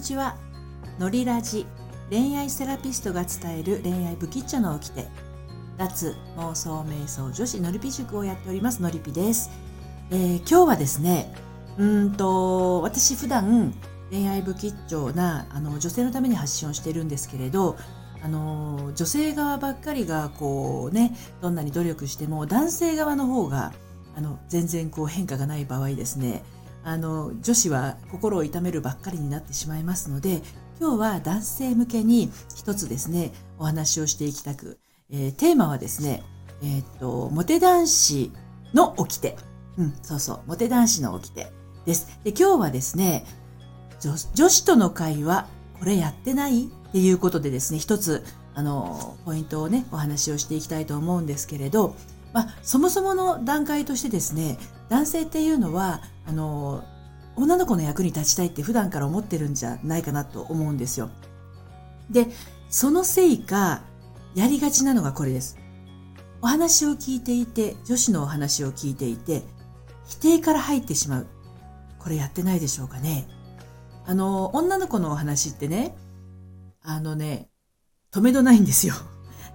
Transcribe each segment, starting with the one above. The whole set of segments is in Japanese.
にちは。のりラジ恋愛セラピストが伝える恋愛不吉祥の起きて脱妄想瞑想女子のりぴ塾をやっておりますのりぴです、えー、今日はですねうんと私普段恋愛不吉祥なあの女性のために発信をしているんですけれどあの女性側ばっかりがこうねどんなに努力しても男性側の方があの全然こう変化がない場合ですね。あの女子は心を痛めるばっかりになってしまいますので今日は男性向けに一つですねお話をしていきたく、えー、テーマはですねえー、っとモテ男子の掟。うんそうそうモテ男子の掟です。で今日はですね女子との会話これやってない？っていうことでですね一つあのポイントをねお話をしていきたいと思うんですけれどまあ、そもそもの段階としてですね男性っていうのはあの女の子の役に立ちたいって普段から思ってるんじゃないかなと思うんですよ。でそのせいかやりがちなのがこれです。お話を聞いていて女子のお話を聞いていて否定から入ってしまう。これやってないでしょうかね。あの女の子のお話ってねあのね止めどないんですよ。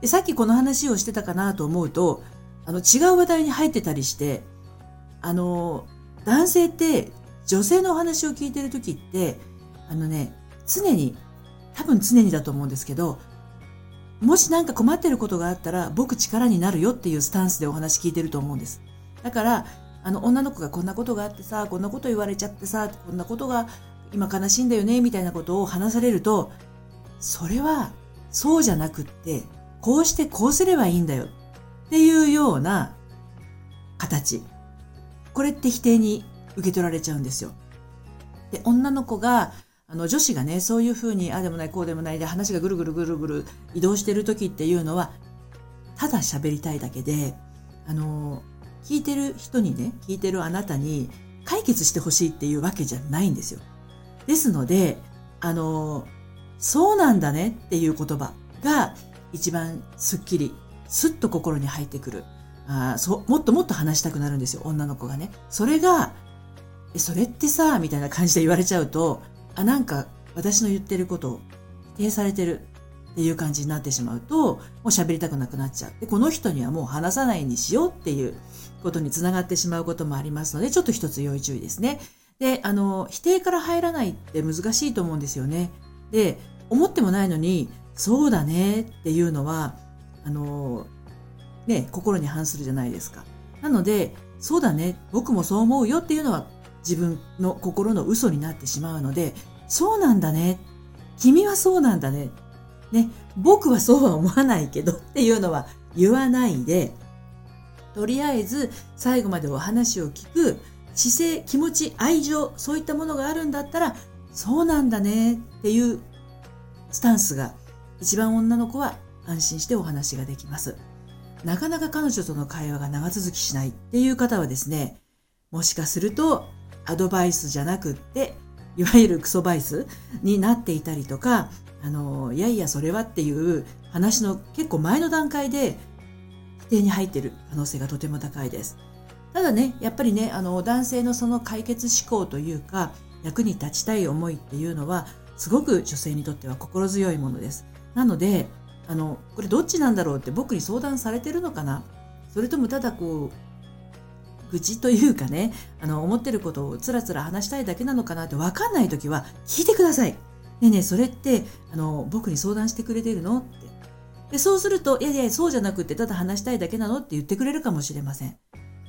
でさっきこの話をしてたかなと思うとあの違う話題に入ってたりしてあの男性って女性のお話を聞いてる時ってあのね常に多分常にだと思うんですけどもし何か困ってることがあったら僕力になるよっていうスタンスでお話聞いてると思うんです。だからあの女の子がこんなことがあってさこんなこと言われちゃってさこんなことが今悲しいんだよねみたいなことを話されるとそれはそうじゃなくってこうしてこうすればいいんだよ。っていうような形。これって否定に受け取られちゃうんですよ。で、女の子が、あの女子がね、そういうふうに、ああでもない、こうでもないで話がぐるぐるぐるぐる移動してる時っていうのは、ただ喋りたいだけで、あの、聞いてる人にね、聞いてるあなたに解決してほしいっていうわけじゃないんですよ。ですので、あの、そうなんだねっていう言葉が一番スッキリスッと心に入ってくる。あそもっともっと話したくなるんですよ、女の子がね。それが、それってさ、みたいな感じで言われちゃうと、あ、なんか私の言ってることを否定されてるっていう感じになってしまうと、もう喋りたくなくなっちゃう。で、この人にはもう話さないにしようっていうことにつながってしまうこともありますので、ちょっと一つ要注意ですね。で、あの、否定から入らないって難しいと思うんですよね。で、思ってもないのに、そうだねっていうのは、あの、ね、心に反するじゃないですか。なので、そうだね、僕もそう思うよっていうのは自分の心の嘘になってしまうので、そうなんだね。君はそうなんだね。ね、僕はそうは思わないけどっていうのは言わないで、とりあえず最後までお話を聞く姿勢、気持ち、愛情、そういったものがあるんだったら、そうなんだねっていうスタンスが一番女の子は安心してお話ができます。なかなか彼女との会話が長続きしないっていう方はですね、もしかするとアドバイスじゃなくって、いわゆるクソバイスになっていたりとか、あの、いやいやそれはっていう話の結構前の段階で否定に入っている可能性がとても高いです。ただね、やっぱりね、あの、男性のその解決思考というか、役に立ちたい思いっていうのは、すごく女性にとっては心強いものです。なので、あのこれどっちなんだろうって僕に相談されてるのかな？それともただこう愚痴というかねあの思ってることをつらつら話したいだけなのかなって分かんない時は聞いてください。ねえねえそれってあの僕に相談してくれてるのってでそうするといやいやそうじゃなくてただ話したいだけなのって言ってくれるかもしれません。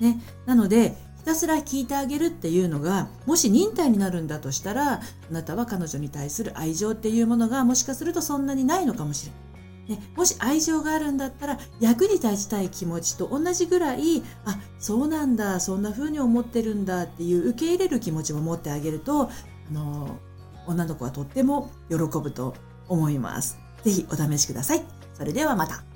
ね、なのでひたすら聞いてあげるっていうのがもし忍耐になるんだとしたらあなたは彼女に対する愛情っていうものがもしかするとそんなにないのかもしれない。ね、もし愛情があるんだったら役に立ちたい気持ちと同じぐらいあそうなんだそんな風に思ってるんだっていう受け入れる気持ちも持ってあげるとあの女の子はとっても喜ぶと思います。ぜひお試しください。それではまた。